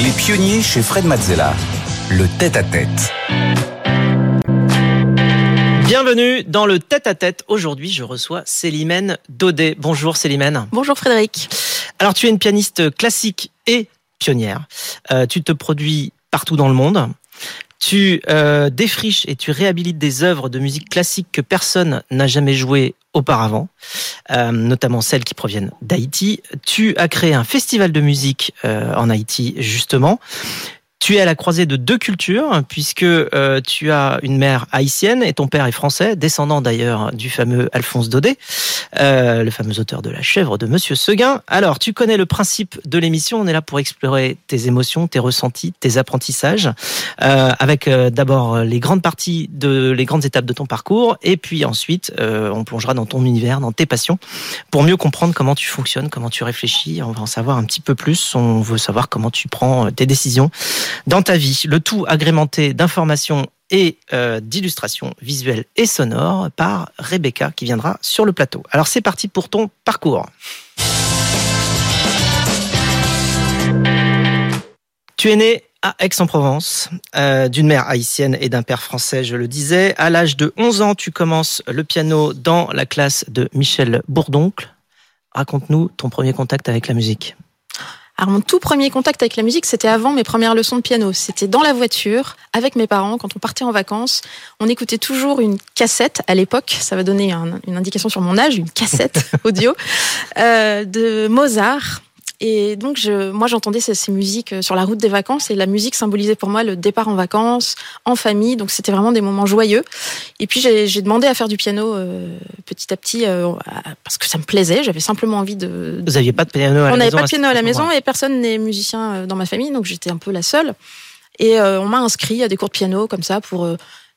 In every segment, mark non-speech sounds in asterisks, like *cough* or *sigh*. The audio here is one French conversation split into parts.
Les pionniers chez Fred Mazzella. Le tête-à-tête. Bienvenue dans le tête-à-tête. Aujourd'hui, je reçois Célimène Daudet. Bonjour Célimène. Bonjour Frédéric. Alors, tu es une pianiste classique et pionnière. Euh, tu te produis partout dans le monde. Tu euh, défriches et tu réhabilites des œuvres de musique classique que personne n'a jamais jouées auparavant, euh, notamment celles qui proviennent d'Haïti. Tu as créé un festival de musique euh, en Haïti, justement. Tu es à la croisée de deux cultures, puisque euh, tu as une mère haïtienne et ton père est français, descendant d'ailleurs du fameux Alphonse Daudet, euh, le fameux auteur de La chèvre de Monsieur Seguin. Alors, tu connais le principe de l'émission, on est là pour explorer tes émotions, tes ressentis, tes apprentissages, euh, avec euh, d'abord les grandes parties de les grandes étapes de ton parcours, et puis ensuite, euh, on plongera dans ton univers, dans tes passions, pour mieux comprendre comment tu fonctionnes, comment tu réfléchis. On va en savoir un petit peu plus. On veut savoir comment tu prends tes décisions dans ta vie. Le tout agrémenté d'informations et euh, d'illustrations visuelles et sonores par Rebecca qui viendra sur le plateau. Alors c'est parti pour ton parcours. Tu es né à Aix-en-Provence, euh, d'une mère haïtienne et d'un père français, je le disais. À l'âge de 11 ans, tu commences le piano dans la classe de Michel Bourdoncle. Raconte-nous ton premier contact avec la musique. Alors mon tout premier contact avec la musique, c'était avant mes premières leçons de piano. C'était dans la voiture avec mes parents quand on partait en vacances. On écoutait toujours une cassette à l'époque. Ça va donner un, une indication sur mon âge, une cassette *laughs* audio euh, de Mozart. Et donc, je, moi, j'entendais ces, ces, musiques euh, sur la route des vacances et la musique symbolisait pour moi le départ en vacances, en famille. Donc, c'était vraiment des moments joyeux. Et puis, j'ai demandé à faire du piano euh, petit à petit euh, parce que ça me plaisait. J'avais simplement envie de. Vous n'aviez pas de piano à la on maison On n'avait pas de piano à la maison et personne n'est musicien dans ma famille, donc j'étais un peu la seule. Et euh, on m'a inscrit à des cours de piano comme ça pour,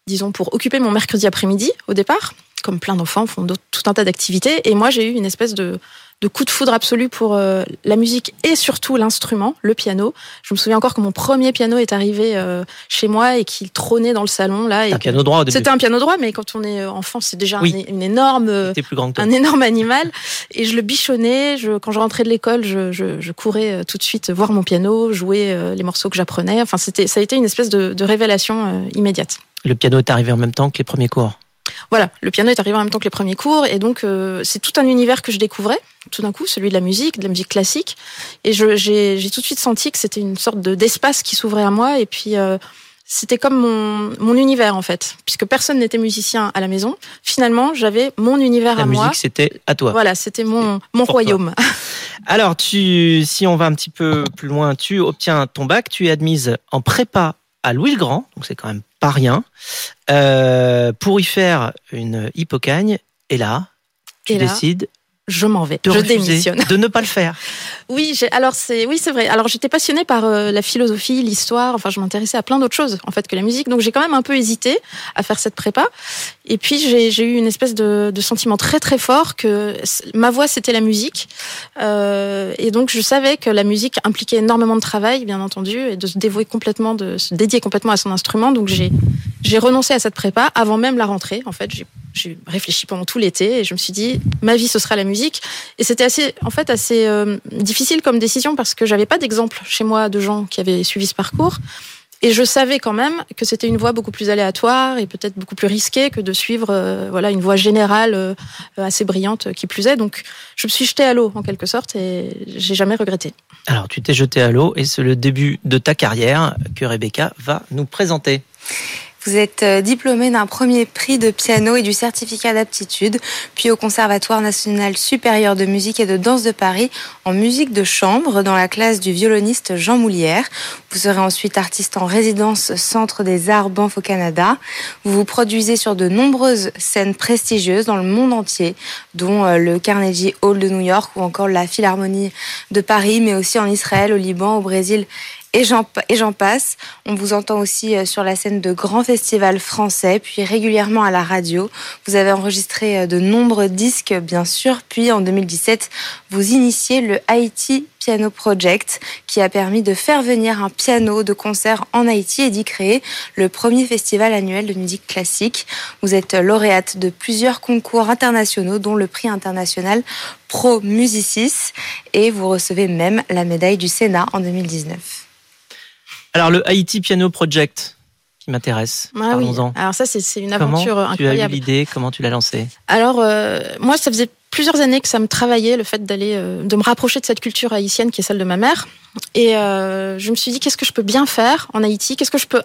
disons, pour occuper mon mercredi après-midi au départ, comme plein d'enfants font tout un tas d'activités. Et moi, j'ai eu une espèce de de coup de foudre absolu pour euh, la musique et surtout l'instrument, le piano. Je me souviens encore que mon premier piano est arrivé euh, chez moi et qu'il trônait dans le salon là. un piano droit. C'était un piano droit, mais quand on est enfant, c'est déjà oui. un, une énorme, plus grand que un énorme animal. Et je le bichonnais. Je, quand je rentrais de l'école, je, je, je, courais euh, tout de suite voir mon piano, jouer euh, les morceaux que j'apprenais. Enfin, c'était, ça a été une espèce de, de révélation euh, immédiate. Le piano est arrivé en même temps que les premiers cours. Voilà, le piano est arrivé en même temps que les premiers cours, et donc euh, c'est tout un univers que je découvrais, tout d'un coup, celui de la musique, de la musique classique, et j'ai tout de suite senti que c'était une sorte d'espace qui s'ouvrait à moi, et puis euh, c'était comme mon, mon univers en fait, puisque personne n'était musicien à la maison. Finalement, j'avais mon univers la à musique, moi. c'était à toi. Voilà, c'était mon, mon royaume. *laughs* Alors, tu, si on va un petit peu plus loin, tu obtiens ton bac, tu es admise en prépa à Louis le Grand, donc c'est quand même pas rien, euh, pour y faire une hypocagne. Et là, tu et là, décides je m'en vais, de je démissionne. de ne pas le faire. *laughs* Oui, alors c'est oui c'est vrai. Alors j'étais passionnée par euh, la philosophie, l'histoire. Enfin, je m'intéressais à plein d'autres choses en fait que la musique. Donc j'ai quand même un peu hésité à faire cette prépa. Et puis j'ai eu une espèce de, de, sentiment très très fort que ma voix c'était la musique. Euh, et donc je savais que la musique impliquait énormément de travail, bien entendu, et de se dévouer complètement, de se dédier complètement à son instrument. Donc j'ai j'ai renoncé à cette prépa avant même la rentrée. En fait, j'ai réfléchi pendant tout l'été et je me suis dit ma vie ce sera la musique. Et c'était assez en fait assez euh, difficile comme décision parce que j'avais pas d'exemple chez moi de gens qui avaient suivi ce parcours. Et je savais quand même que c'était une voie beaucoup plus aléatoire et peut-être beaucoup plus risquée que de suivre euh, voilà une voie générale euh, assez brillante qui plus est. Donc je me suis jetée à l'eau en quelque sorte et j'ai jamais regretté. Alors tu t'es jetée à l'eau et c'est le début de ta carrière que Rebecca va nous présenter. Vous êtes diplômé d'un premier prix de piano et du certificat d'aptitude, puis au Conservatoire national supérieur de musique et de danse de Paris en musique de chambre dans la classe du violoniste Jean Moulière. Vous serez ensuite artiste en résidence Centre des Arts Banff au Canada. Vous vous produisez sur de nombreuses scènes prestigieuses dans le monde entier, dont le Carnegie Hall de New York ou encore la Philharmonie de Paris, mais aussi en Israël, au Liban, au Brésil et j'en passe. On vous entend aussi sur la scène de grands festivals français, puis régulièrement à la radio. Vous avez enregistré de nombreux disques, bien sûr, puis en 2017, vous initiez le Haïti Piano Project, qui a permis de faire venir un piano de concert en Haïti et d'y créer le premier festival annuel de musique classique. Vous êtes lauréate de plusieurs concours internationaux, dont le prix international Pro Musicis, et vous recevez même la médaille du Sénat en 2019. Alors le Haïti Piano Project qui m'intéresse. Ah oui. Parlons-en. Alors ça, c'est une Comment aventure tu as eu incroyable. l'idée? Comment tu l'as lancée? Alors euh, moi, ça faisait plusieurs années que ça me travaillait le fait d'aller, euh, de me rapprocher de cette culture haïtienne qui est celle de ma mère. Et euh, je me suis dit, qu'est-ce que je peux bien faire en Haïti? Qu'est-ce que je peux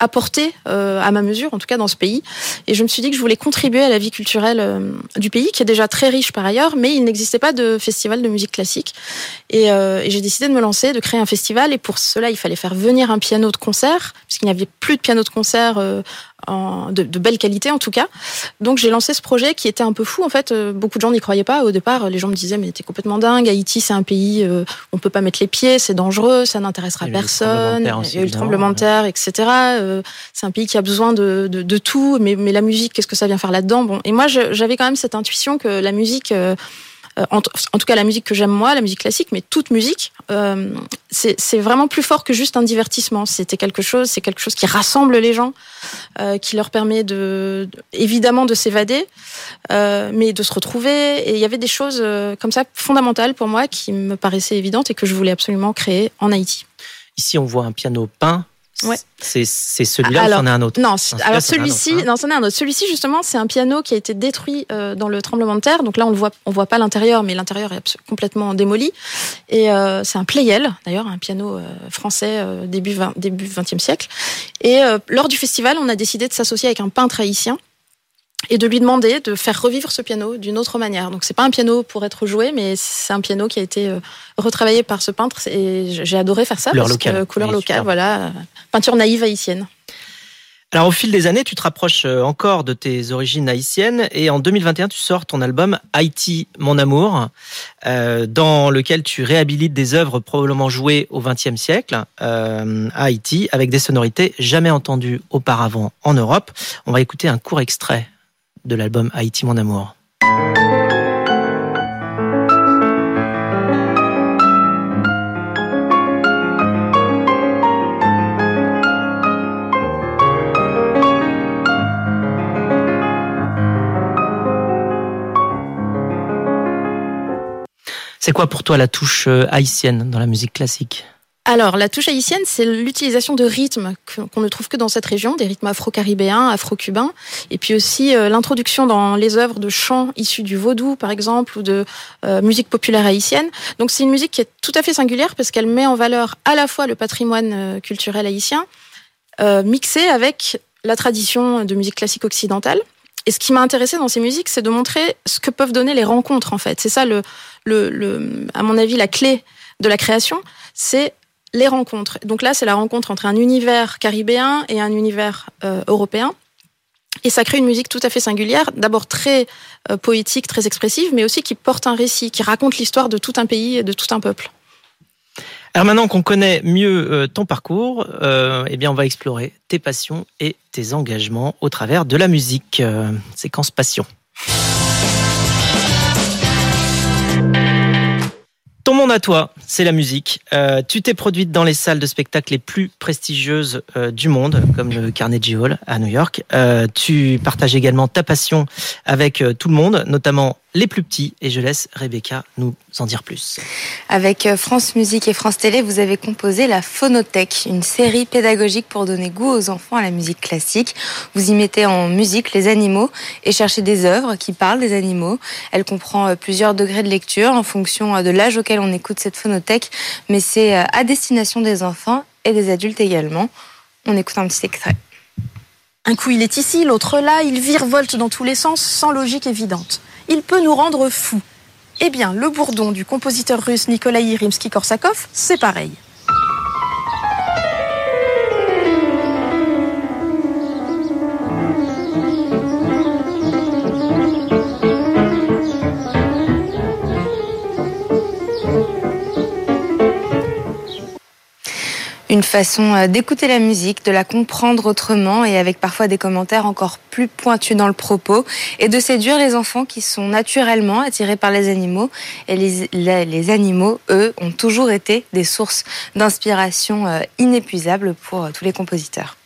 apporter euh, à ma mesure, en tout cas dans ce pays. Et je me suis dit que je voulais contribuer à la vie culturelle euh, du pays, qui est déjà très riche par ailleurs, mais il n'existait pas de festival de musique classique. Et, euh, et j'ai décidé de me lancer, de créer un festival. Et pour cela, il fallait faire venir un piano de concert, puisqu'il n'y avait plus de piano de concert euh, en, de, de belle qualité en tout cas. Donc j'ai lancé ce projet qui était un peu fou en fait. Euh, Beaucoup de gens n'y croyaient pas au départ. Les gens me disaient mais t'es complètement dingue. Haïti c'est un pays euh, où on peut pas mettre les pieds, c'est dangereux, ça n'intéressera personne. Il y a eu le tremblement de terre, etc. Euh, c'est un pays qui a besoin de, de, de tout. Mais, mais la musique, qu'est-ce que ça vient faire là-dedans? Bon et moi j'avais quand même cette intuition que la musique euh, en, en tout cas la musique que j'aime moi, la musique classique, mais toute musique, euh, c'est vraiment plus fort que juste un divertissement. C'était quelque chose, c'est quelque chose qui rassemble les gens, euh, qui leur permet de, de- évidemment de s'évader, euh, mais de se retrouver. Et il y avait des choses euh, comme ça fondamentales pour moi qui me paraissaient évidentes et que je voulais absolument créer en Haïti. Ici, on voit un piano peint. Ouais. C'est celui-là ou c'en est un autre? Non, alors celui-ci, hein. non, c'en est un autre. Celui-ci justement, c'est un piano qui a été détruit euh, dans le tremblement de terre. Donc là, on le voit, on voit pas l'intérieur, mais l'intérieur est complètement démoli. Et euh, c'est un Pleyel, d'ailleurs, un piano euh, français début 20, début 20e siècle. Et lors du festival, on a décidé de s'associer avec un peintre haïtien et de lui demander de faire revivre ce piano d'une autre manière. Donc c'est pas un piano pour être joué, mais c'est un piano qui a été euh, retravaillé par ce peintre. Et j'ai adoré faire ça. Couleur parce locale. Que, couleur Oui, locale, voilà. Peinture naïve haïtienne. Alors au fil des années, tu te rapproches euh, encore de tes origines haïtiennes et en 2021, tu sors ton album Haïti, mon amour, euh, dans lequel tu réhabilites des œuvres probablement jouées au XXe siècle euh, à Haïti avec des sonorités jamais entendues auparavant en Europe. On va écouter un court extrait de l'album Haïti, mon amour. C'est quoi pour toi la touche euh, haïtienne dans la musique classique? Alors, la touche haïtienne, c'est l'utilisation de rythmes qu'on ne trouve que dans cette région, des rythmes afro-caribéens, afro-cubains, et puis aussi euh, l'introduction dans les œuvres de chants issus du vaudou, par exemple, ou de euh, musique populaire haïtienne. Donc, c'est une musique qui est tout à fait singulière parce qu'elle met en valeur à la fois le patrimoine euh, culturel haïtien, mixé avec la tradition de musique classique occidentale. Et ce qui m'a intéressé dans ces musiques, c'est de montrer ce que peuvent donner les rencontres, en fait. C'est ça, le, le, le, à mon avis, la clé de la création, c'est les rencontres. Donc là, c'est la rencontre entre un univers caribéen et un univers euh, européen. Et ça crée une musique tout à fait singulière, d'abord très euh, poétique, très expressive, mais aussi qui porte un récit, qui raconte l'histoire de tout un pays et de tout un peuple. Alors maintenant qu'on connaît mieux euh, ton parcours, eh bien on va explorer tes passions et tes engagements au travers de la musique. Séquence passion. Ton monde à toi, c'est la musique. Euh, tu t'es produite dans les salles de spectacle les plus prestigieuses euh, du monde, comme le Carnegie Hall à New York. Euh, tu partages également ta passion avec tout le monde, notamment les plus petits. Et je laisse Rebecca nous en dire plus. Avec euh, France Musique et France Télé, vous avez composé la Phonothèque, une série pédagogique pour donner goût aux enfants à la musique classique. Vous y mettez en musique les animaux et cherchez des œuvres qui parlent des animaux. Elle comprend euh, plusieurs degrés de lecture en fonction euh, de l'âge auquel on écoute cette phonothèque, mais c'est à destination des enfants et des adultes également. On écoute un petit extrait. Un coup il est ici, l'autre là, il virevolte dans tous les sens sans logique évidente. Il peut nous rendre fous. Eh bien, le bourdon du compositeur russe Nikolai Rimsky-Korsakov, c'est pareil. Une façon euh, d'écouter la musique, de la comprendre autrement et avec parfois des commentaires encore plus pointus dans le propos et de séduire les enfants qui sont naturellement attirés par les animaux. Et les, les, les animaux, eux, ont toujours été des sources d'inspiration euh, inépuisables pour euh, tous les compositeurs.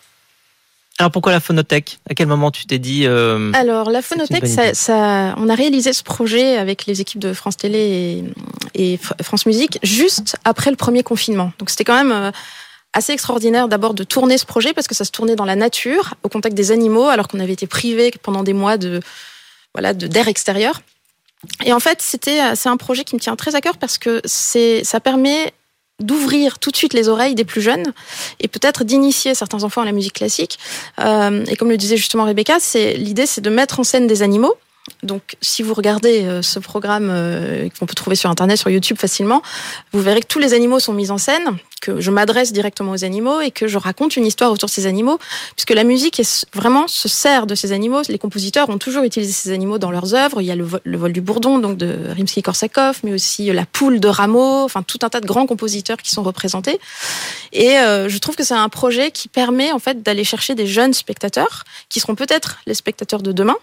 Alors pourquoi la phonothèque? À quel moment tu t'es dit euh, Alors, la Phonothèque, ça, ça- on a réalisé ce projet avec les équipes de France Télé et, et Fr- France Musique juste après le premier confinement. Donc, c'était quand même euh, assez extraordinaire d'abord de tourner ce projet parce que ça se tournait dans la nature, au contact des animaux, alors qu'on avait été privé pendant des mois de voilà d'air extérieur. Et en fait, c'était c'est un projet qui me tient très à cœur parce que c'est ça permet d'ouvrir tout de suite les oreilles des plus jeunes et peut-être d'initier certains enfants à la musique classique. Euh, et comme le disait justement Rebecca, c'est l'idée, c'est de mettre en scène des animaux donc, si vous regardez euh, ce programme euh, qu'on peut trouver sur Internet, sur YouTube facilement, vous verrez que tous les animaux sont mis en scène, que je m'adresse directement aux animaux et que je raconte une histoire autour de ces animaux, puisque la musique est vraiment se sert de ces animaux. Les compositeurs ont toujours utilisé ces animaux dans leurs œuvres. Il y a le, vol, du bourdon, donc de Rimsky-Korsakov, mais aussi la poule de Rameau, enfin tout un tas de grands compositeurs qui sont représentés. Et euh, je trouve que c'est un projet qui permet en fait d'aller chercher des jeunes spectateurs qui seront peut-être les spectateurs de demain.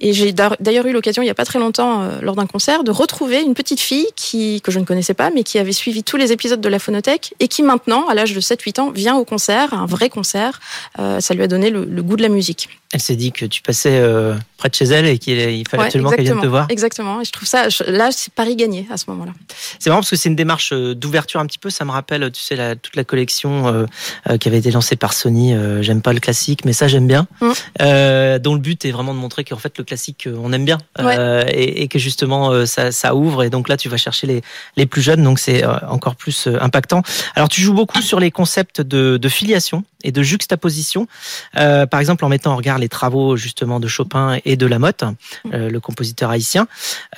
Et j'ai d'ailleurs eu l'occasion il n'y a pas très longtemps, euh, lors d'un concert, de retrouver une petite fille qui, que je ne connaissais pas, mais qui avait suivi tous les épisodes de la phonothèque et qui maintenant, à l'âge de 7-8 ans, vient au concert, un vrai concert. Euh, ça lui a donné le, goût de la musique. Elle s'est dit que tu passais euh, près de chez elle et qu'il fallait absolument qu'elle vienne te voir. Exactement. Et je trouve ça, là, c'est Paris gagné à ce moment-là. C'est marrant parce que c'est une démarche d'ouverture un petit peu. Ça me rappelle, tu sais, la, toute la collection qui avait été lancée par Sony. j'aime pas le classique, mais ça, j'aime bien. Mm. dont le but est vraiment de montrer qu'en fait, le classique, on aime bien. Euh, et, que justement euh, ça, ouvre et donc là tu vas chercher les, les plus jeunes donc c'est euh, encore plus impactant. Alors tu joues beaucoup sur les concepts de, filiation et de juxtaposition, par exemple en mettant en regard les travaux justement de Chopin et de Lamotte, le compositeur haïtien,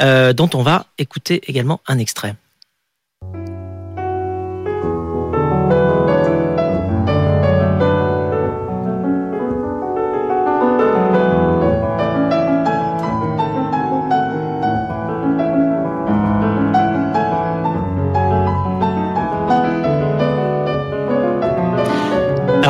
dont on va écouter également un extrait.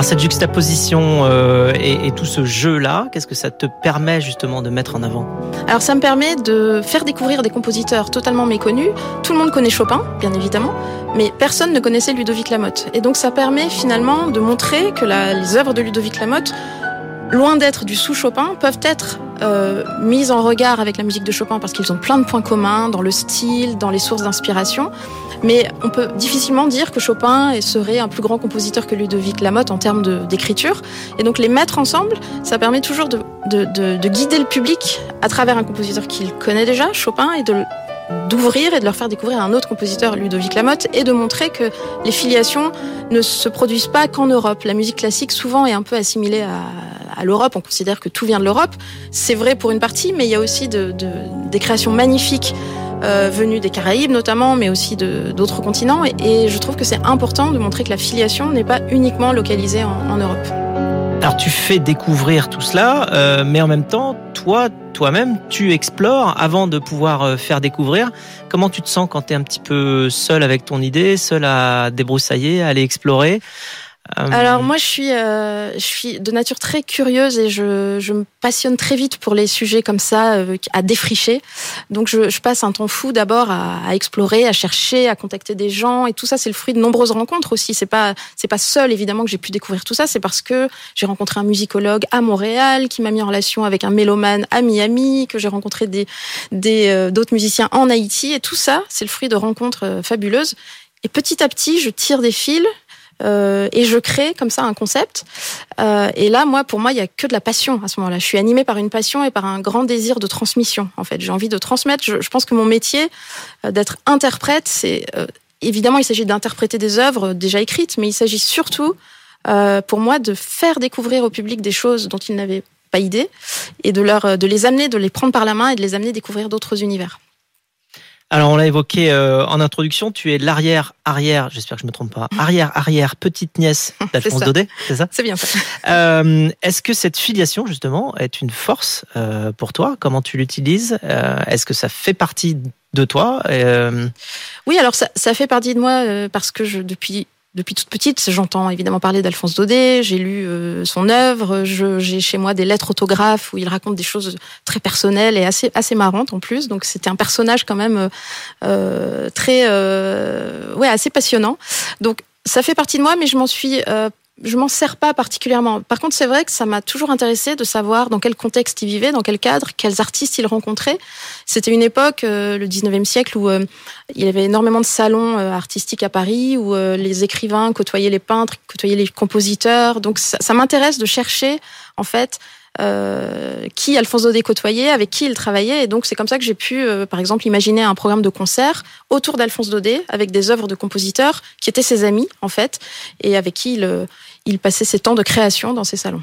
Alors cette juxtaposition euh, et, tout ce jeu-là, qu'est-ce que ça te permet justement de mettre en avant? Alors ça me permet de faire découvrir des compositeurs totalement méconnus. Tout le monde connaît Chopin, bien évidemment, mais personne ne connaissait Ludovic Lamotte. Et donc ça permet finalement de montrer que les œuvres de Ludovic Lamotte, loin d'être du sous-Chopin, peuvent être euh, mises en regard avec la musique de Chopin parce qu'ils ont plein de points communs dans le style, dans les sources d'inspiration. Mais on peut difficilement dire que Chopin serait un plus grand compositeur que Ludovic Lamotte en termes d'écriture. Et donc les mettre ensemble, ça permet toujours de, de, de, de guider le public à travers un compositeur qu'il connaît déjà, Chopin, et d'ouvrir et de leur faire découvrir un autre compositeur, Ludovic Lamotte, et de montrer que les filiations ne se produisent pas qu'en Europe. La musique classique souvent est un peu assimilée à, à l'Europe. On considère que tout vient de l'Europe. C'est vrai pour une partie, mais il y a aussi de, de, des créations magnifiques euh, venus des Caraïbes notamment, mais aussi d'autres continents. Et, je trouve que c'est important de montrer que la filiation n'est pas uniquement localisée en, Europe. Alors tu fais découvrir tout cela, euh, mais en même temps, toi, toi-même, tu explores avant de pouvoir euh, faire découvrir. Comment tu te sens quand tu es un petit peu seul avec ton idée, seul à débroussailler, à aller explorer? Alors moi je suis euh, je suis de nature très curieuse et je, me passionne très vite pour les sujets comme ça euh, à défricher. Donc je, passe un temps fou d'abord à, explorer, à chercher, à contacter des gens et tout ça c'est le fruit de nombreuses rencontres aussi. C'est pas c'est pas seul évidemment que j'ai pu découvrir tout ça, c'est parce que j'ai rencontré un musicologue à Montréal qui m'a mis en relation avec un mélomane à Miami, que j'ai rencontré des d'autres musiciens en Haïti et tout ça c'est le fruit de rencontres fabuleuses. Et petit à petit, je tire des fils, euh, et je crée comme ça un concept. Euh, et là, moi, pour moi, il y a que de la passion à ce moment-là. Je suis animée par une passion et par un grand désir de transmission. En fait, j'ai envie de transmettre. Je, pense que mon métier euh, d'être interprète, c'est évidemment, il s'agit d'interpréter des œuvres déjà écrites, mais il s'agit surtout, pour moi, de faire découvrir au public des choses dont ils n'avaient pas idée et de leur, de les amener, de les prendre par la main et de les amener découvrir d'autres univers. Alors on l'a évoqué euh, en introduction, tu es l'arrière arrière, j'espère que je me trompe pas, arrière arrière petite nièce *laughs* d'Alphonse Daudet, c'est ça? C'est bien ça. Euh, Est-ce que cette filiation justement est une force euh, pour toi? Comment tu l'utilises? Euh, Est-ce que ça fait partie de toi? Euh, Oui, alors ça, ça, fait partie de moi parce que je, depuis depuis toute petite, j'entends évidemment parler d'Alphonse Daudet, j'ai lu euh, son œuvre, j'ai chez moi des lettres autographes où il raconte des choses très personnelles et assez assez marrantes en plus. Donc c'était un personnage quand même euh, très euh, ouais assez passionnant. Donc ça fait partie de moi, mais je m'en suis je m'en sers pas particulièrement. Par contre, c'est vrai que ça m'a toujours intéressé de savoir dans quel contexte il vivait, dans quel cadre, quels artistes il rencontrait. C'était une époque, euh, le 19e siècle, où euh, il y avait énormément de salons euh, artistiques à Paris, où les écrivains côtoyaient les peintres, côtoyaient les compositeurs. Donc ça, ça m'intéresse de chercher, en fait, euh, qui Alphonse Daudet côtoyait, avec qui il travaillait. Et donc, c'est comme ça que j'ai pu, euh, par exemple, imaginer un programme de concert autour d'Alphonse Daudet, avec des œuvres de compositeurs qui étaient ses amis, en fait, et avec qui il, euh, il passait ses temps de création dans ses salons.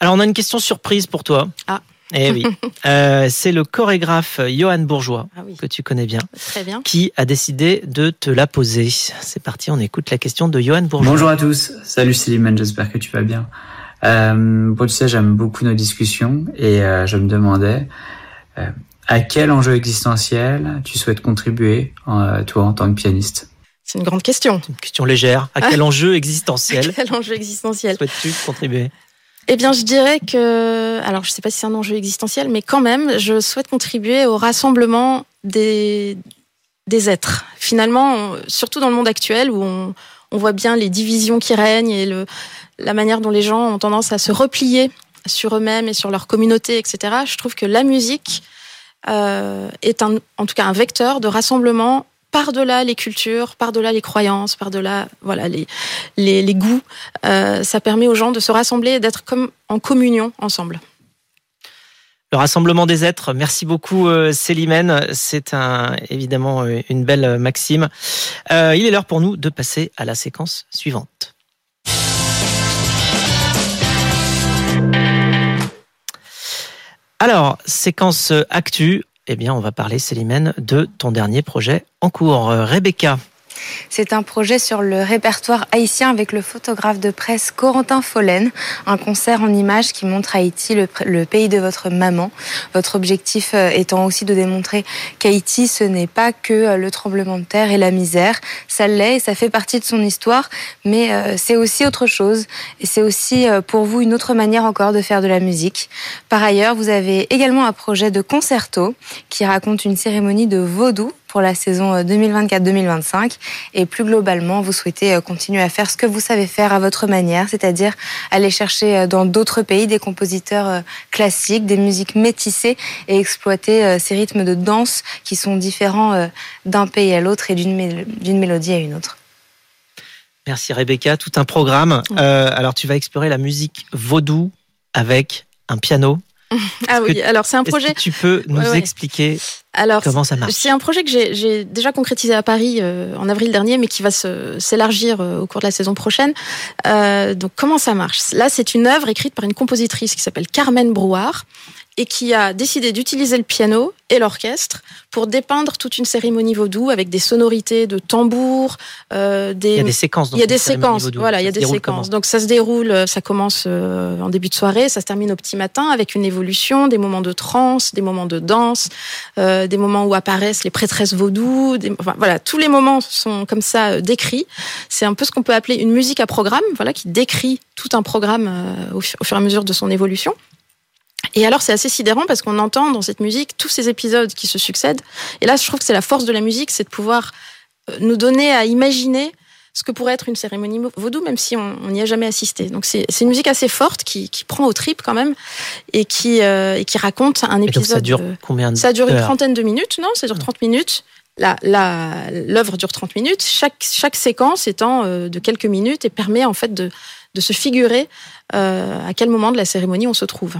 Alors, on a une question surprise pour toi. Ah. Eh oui, *laughs* euh, c'est le chorégraphe Johan Bourgeois, ah oui. que tu connais bien, Très bien. qui a décidé de te la poser. C'est parti, on écoute la question de Johan Bourgeois. Bonjour à tous, salut Célimène, j'espère que tu vas bien. Euh, bon, tu sais, j'aime beaucoup nos discussions et euh, je me demandais euh, à quel enjeu existentiel tu souhaites contribuer, toi, en tant que pianiste? C'est une grande question. Une question légère. À quel *laughs* enjeu existentiel Quel enjeu existentiel? souhaites-tu contribuer? Eh bien, je dirais que, alors je sais pas si c'est un enjeu existentiel, mais quand même, je souhaite contribuer au rassemblement des des êtres. Finalement, on- surtout dans le monde actuel où on, on voit bien les divisions qui règnent et le, la manière dont les gens ont tendance à se replier sur eux-mêmes et sur leur communauté, etc. Je trouve que la musique euh, est en tout cas un vecteur de rassemblement par-delà les cultures, par-delà les croyances, par-delà voilà les, les, goûts. Euh, ça permet aux gens de se rassembler et d'être comme en communion ensemble. Le rassemblement des êtres. Merci beaucoup, euh, Célimène. C'est évidemment une belle maxime. Il est l'heure pour nous de passer à la séquence suivante. Alors, séquence euh, actu. Eh bien, on va parler, Célimène, de ton dernier projet en cours. Euh, Rebecca, C'est un projet sur le répertoire haïtien avec le photographe de presse Corentin Follen, un concert en images qui montre Haïti, le, le pays de votre maman. Votre objectif euh, étant aussi de démontrer qu'Haïti, ce n'est pas que euh, le tremblement de terre et la misère. Ça l'est et ça fait partie de son histoire, mais euh, c'est aussi autre chose. Et c'est aussi pour vous une autre manière encore de faire de la musique. Par ailleurs, vous avez également un projet de concerto qui raconte une cérémonie de vaudou pour la saison euh, 2024-2025. Et plus globalement, vous souhaitez euh, continuer à faire ce que vous savez faire à votre manière, c'est-à-dire aller chercher euh, dans d'autres pays des compositeurs euh, classiques, des musiques métissées et exploiter euh, ces rythmes de danse qui sont différents euh, d'un pays à l'autre et d'une mél- d'une mélodie à une autre. merci Rebecca. Tout un programme. Euh, alors, tu vas explorer la musique vaudou avec un piano. Ah oui, alors c'est un projet. que tu peux nous Ouais, ouais. expliquer Alors comment ça marche C'est un projet que j'ai- déjà concrétisé à Paris euh, en avril dernier, mais qui va s'élargir euh, au cours de la saison prochaine. Euh, donc comment ça marche? Là, c'est une œuvre écrite par une compositrice qui s'appelle Carmen Brouard et qui a décidé d'utiliser le piano et l'orchestre pour dépeindre toute une cérémonie vaudou avec des sonorités de tambour, euh, des, Il y a des séquences. dans il y a des séquences, vaudou. voilà, il y a des séquences. Donc ça se déroule, euh, ça commence euh, en début de soirée, ça se termine au petit matin avec une évolution, des moments de trance, des moments de danse, euh, des moments où apparaissent les prêtresses vaudou, des, enfin, voilà, tous les moments sont comme ça euh, décrits. C'est un peu ce qu'on peut appeler une musique à programme, voilà, qui décrit tout un programme au fur et à mesure de son évolution. Et alors c'est assez sidérant parce qu'on entend dans cette musique tous ces épisodes qui se succèdent. Et là, je trouve que c'est la force de la musique, c'est de pouvoir euh, nous donner à imaginer ce que pourrait être une cérémonie vaudou, même si on n'y a jamais assisté. Donc c'est une musique assez forte qui, qui prend au trip quand même et qui, euh, et qui raconte un Et épisode. donc ça dure combien de ça dure une trentaine de minutes, non Ça dure 30 minutes. La- la- L'œuvre dure 30 minutes. Chaque, chaque séquence étant euh, de quelques minutes et permet en fait de, de se figurer euh, à quel moment de la cérémonie on se trouve.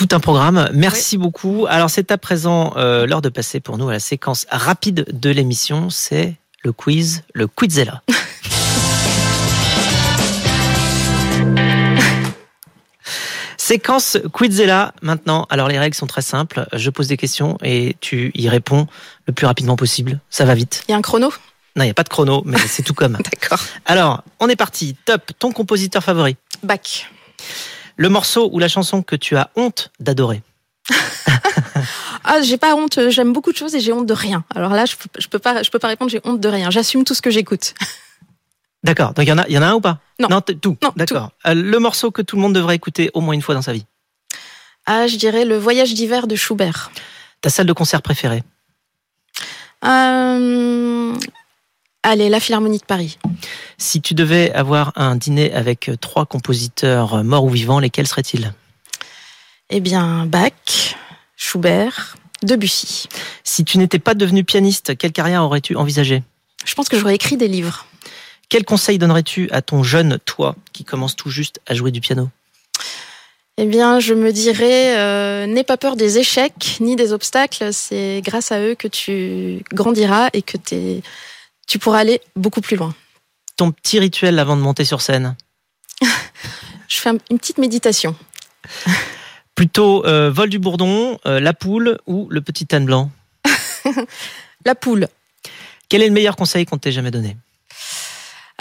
Tout un programme. Merci beaucoup. Alors c'est à présent euh, l'heure de passer pour nous à la séquence rapide de l'émission. C'est le quiz, le Quizella. *laughs* Séquence Quizella maintenant. Alors les règles sont très simples. Je pose des questions et tu y réponds le plus rapidement possible. Ça va vite. Il y a un chrono? Non, il n'y a pas de chrono, mais c'est tout comme. *laughs* D'accord. Alors, on est parti. Top. Ton compositeur favori? Bach. Le morceau ou la chanson que tu as honte d'adorer. *laughs* Ah, j'ai pas honte. J'aime beaucoup de choses et j'ai honte de rien. Alors là, je je peux pas, je peux pas répondre. J'ai honte de rien. J'assume tout ce que j'écoute. *laughs* D'accord. Donc il y en a, il y en a un ou pas? Non. tout. Non, D'accord. Euh, le morceau que tout le monde devrait écouter au moins une fois dans sa vie. Ah, je dirais le voyage d'hiver de Schubert. Ta salle de concert préférée? Euh, Allez, la Philharmonie de Paris. Si tu devais avoir un dîner avec trois compositeurs morts ou vivants, lesquels seraient-ils? Eh bien, Bach, Schubert, Debussy. Si tu n'étais pas devenu pianiste, quelle carrière aurais-tu envisagé? Je pense que j'aurais écrit des livres. Quel conseil donnerais-tu à ton jeune toi qui commence tout juste à jouer du piano? Eh bien, je me dirais, euh, n'aie pas peur des échecs ni des obstacles. C'est grâce à eux que tu grandiras et que tu pourras aller beaucoup plus loin. Ton petit rituel avant de monter sur scène *laughs* Je fais une petite méditation. *laughs* Plutôt euh, vol du bourdon, euh, la poule ou le petit âne blanc *laughs* La poule. Quel est le meilleur conseil qu'on t'ait jamais donné?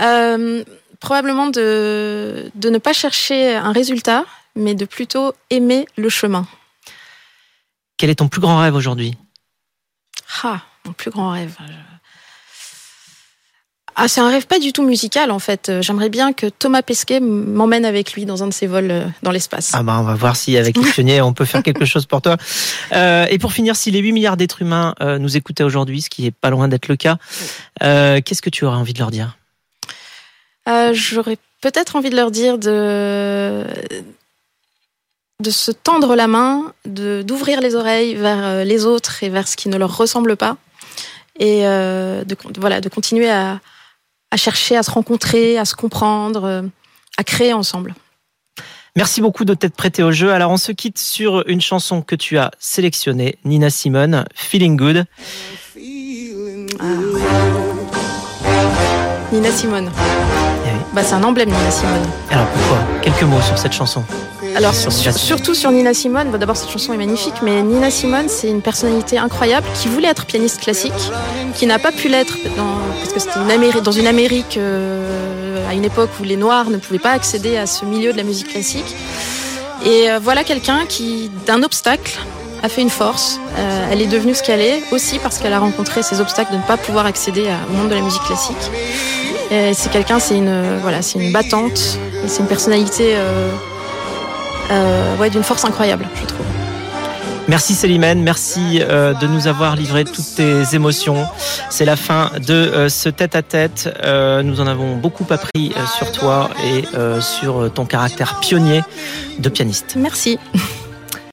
Euh, Probablement de, de ne pas chercher un résultat, mais de plutôt aimer le chemin. Quel est ton plus grand rêve aujourd'hui? Ah, mon plus grand rêve. Ah, c'est un rêve pas du tout musical en fait. Euh, j'aimerais bien que Thomas Pesquet m'emmène avec lui dans un de ses vols euh, dans l'espace. Ah bah on va voir si avec les pionniers on peut faire quelque chose pour toi. Euh, et pour finir, si les 8 milliards d'êtres humains nous écoutaient aujourd'hui, ce qui est pas loin d'être le cas, euh, qu'est-ce que tu aurais envie de leur dire? Euh, J'aurais peut-être envie de leur dire de de se tendre la main, de d'ouvrir les oreilles vers les autres et vers ce qui ne leur ressemble pas, et de voilà de continuer à à chercher à se rencontrer, à se comprendre, euh, à créer ensemble. Merci beaucoup de t'être prêté au jeu. Alors on se quitte sur une chanson que tu as sélectionnée, Nina Simone, Feeling Good. Ah, Nina Simone. Eh bah, c'est un emblème Nina Simone. Alors pourquoi? Quelques mots sur cette chanson. Alors surtout sur Nina Simone, d'abord cette chanson est magnifique, mais Nina Simone c'est une personnalité incroyable qui voulait être pianiste classique, qui n'a pas pu l'être parce que c'était une dans une Amérique euh, à une époque où les Noirs ne pouvaient pas accéder à ce milieu de la musique classique. Et euh, voilà quelqu'un qui, d'un obstacle, a fait une force. Euh, elle est devenue ce qu'elle est aussi parce qu'elle a rencontré ces obstacles de ne pas pouvoir accéder au monde de la musique classique. C'est quelqu'un, c'est une voilà, c'est une battante, c'est une personnalité euh, ouais, d'une force incroyable, je trouve. Merci Célimène, merci euh, de nous avoir livré toutes tes émotions. C'est la fin de euh, ce tête-à-tête. -tête. nous en avons beaucoup appris sur toi et sur ton caractère pionnier de pianiste. Merci. *laughs*